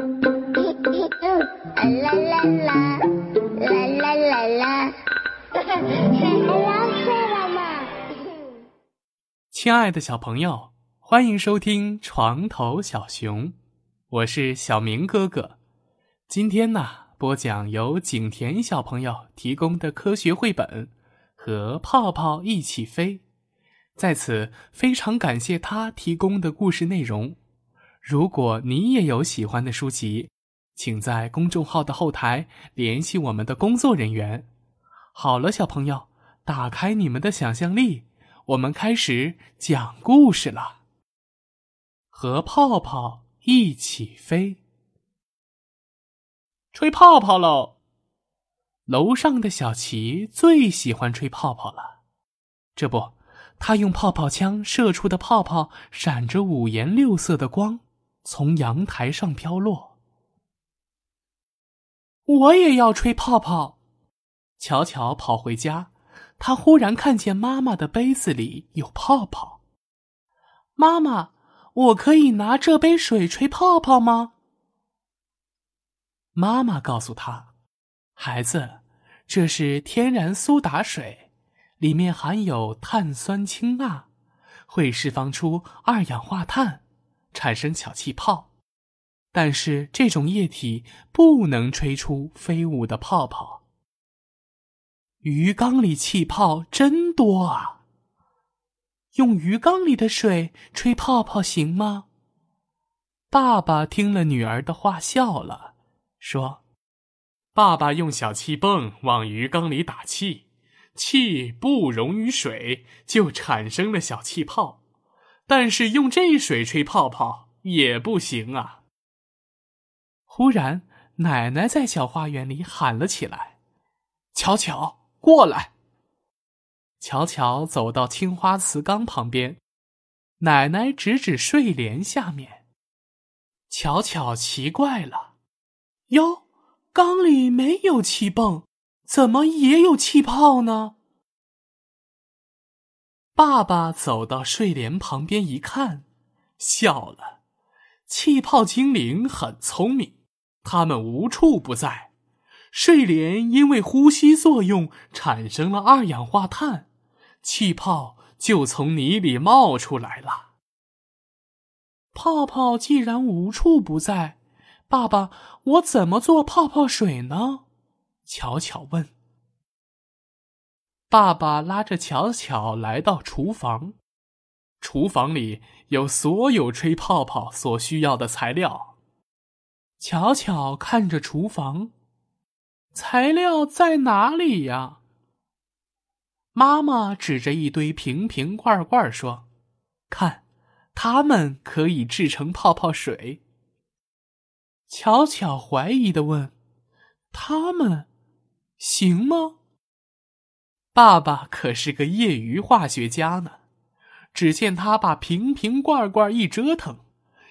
啦啦啦，啦啦啦啦，要睡了吗？亲爱的小朋友，欢迎收听《床头小熊》，我是小明哥哥。今天呢，播讲由景甜小朋友提供的科学绘本《和泡泡一起飞》。在此，非常感谢他提供的故事内容。如果你也有喜欢的书籍，请在公众号的后台联系我们的工作人员。好了，小朋友，打开你们的想象力，我们开始讲故事了。和泡泡一起飞，吹泡泡喽！楼上的小琪最喜欢吹泡泡了，这不。他用泡泡枪射出的泡泡闪着五颜六色的光，从阳台上飘落。我也要吹泡泡。巧巧跑回家，他忽然看见妈妈的杯子里有泡泡。妈妈，我可以拿这杯水吹泡泡吗？妈妈告诉他：“孩子，这是天然苏打水。”里面含有碳酸氢钠，会释放出二氧化碳，产生小气泡。但是这种液体不能吹出飞舞的泡泡。鱼缸里气泡真多啊！用鱼缸里的水吹泡泡行吗？爸爸听了女儿的话，笑了，说：“爸爸用小气泵往鱼缸里打气。”气不溶于水，就产生了小气泡，但是用这水吹泡泡也不行啊。忽然，奶奶在小花园里喊了起来：“巧巧，过来！”巧巧走到青花瓷缸旁边，奶奶指指睡莲下面。巧巧奇怪了：“哟，缸里没有气泵。”怎么也有气泡呢？爸爸走到睡莲旁边一看，笑了。气泡精灵很聪明，它们无处不在。睡莲因为呼吸作用产生了二氧化碳，气泡就从泥里冒出来了。泡泡既然无处不在，爸爸，我怎么做泡泡水呢？巧巧问。爸爸拉着巧巧来到厨房，厨房里有所有吹泡泡所需要的材料。巧巧看着厨房，材料在哪里呀？妈妈指着一堆瓶瓶罐罐说：“看，它们可以制成泡泡水。”巧巧怀疑的问：“它们？”行吗？爸爸可是个业余化学家呢。只见他把瓶瓶罐罐一折腾，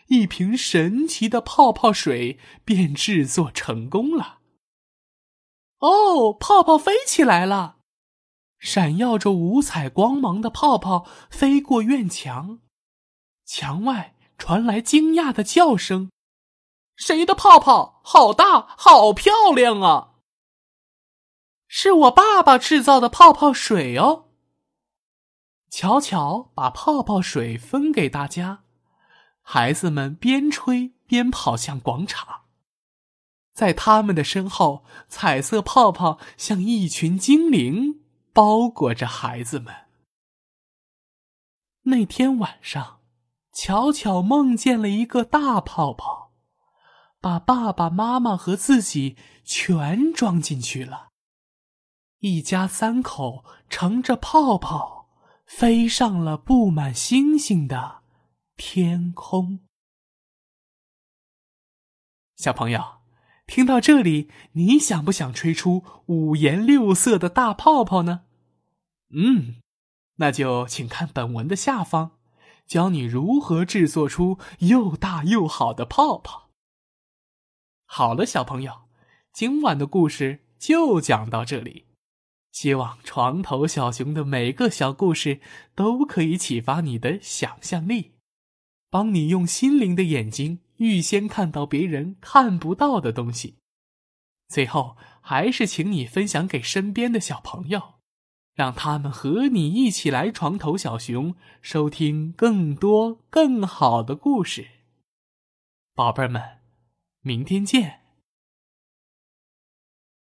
一瓶神奇的泡泡水便制作成功了。哦，泡泡飞起来了，闪耀着五彩光芒的泡泡飞过院墙，墙外传来惊讶的叫声：“谁的泡泡？好大，好漂亮啊！”是我爸爸制造的泡泡水哦。巧巧把泡泡水分给大家，孩子们边吹边跑向广场，在他们的身后，彩色泡泡像一群精灵包裹着孩子们。那天晚上，巧巧梦见了一个大泡泡，把爸爸妈妈和自己全装进去了。一家三口乘着泡泡，飞上了布满星星的天空。小朋友，听到这里，你想不想吹出五颜六色的大泡泡呢？嗯，那就请看本文的下方，教你如何制作出又大又好的泡泡。好了，小朋友，今晚的故事就讲到这里。希望床头小熊的每个小故事都可以启发你的想象力，帮你用心灵的眼睛预先看到别人看不到的东西。最后，还是请你分享给身边的小朋友，让他们和你一起来床头小熊，收听更多更好的故事。宝贝们，明天见。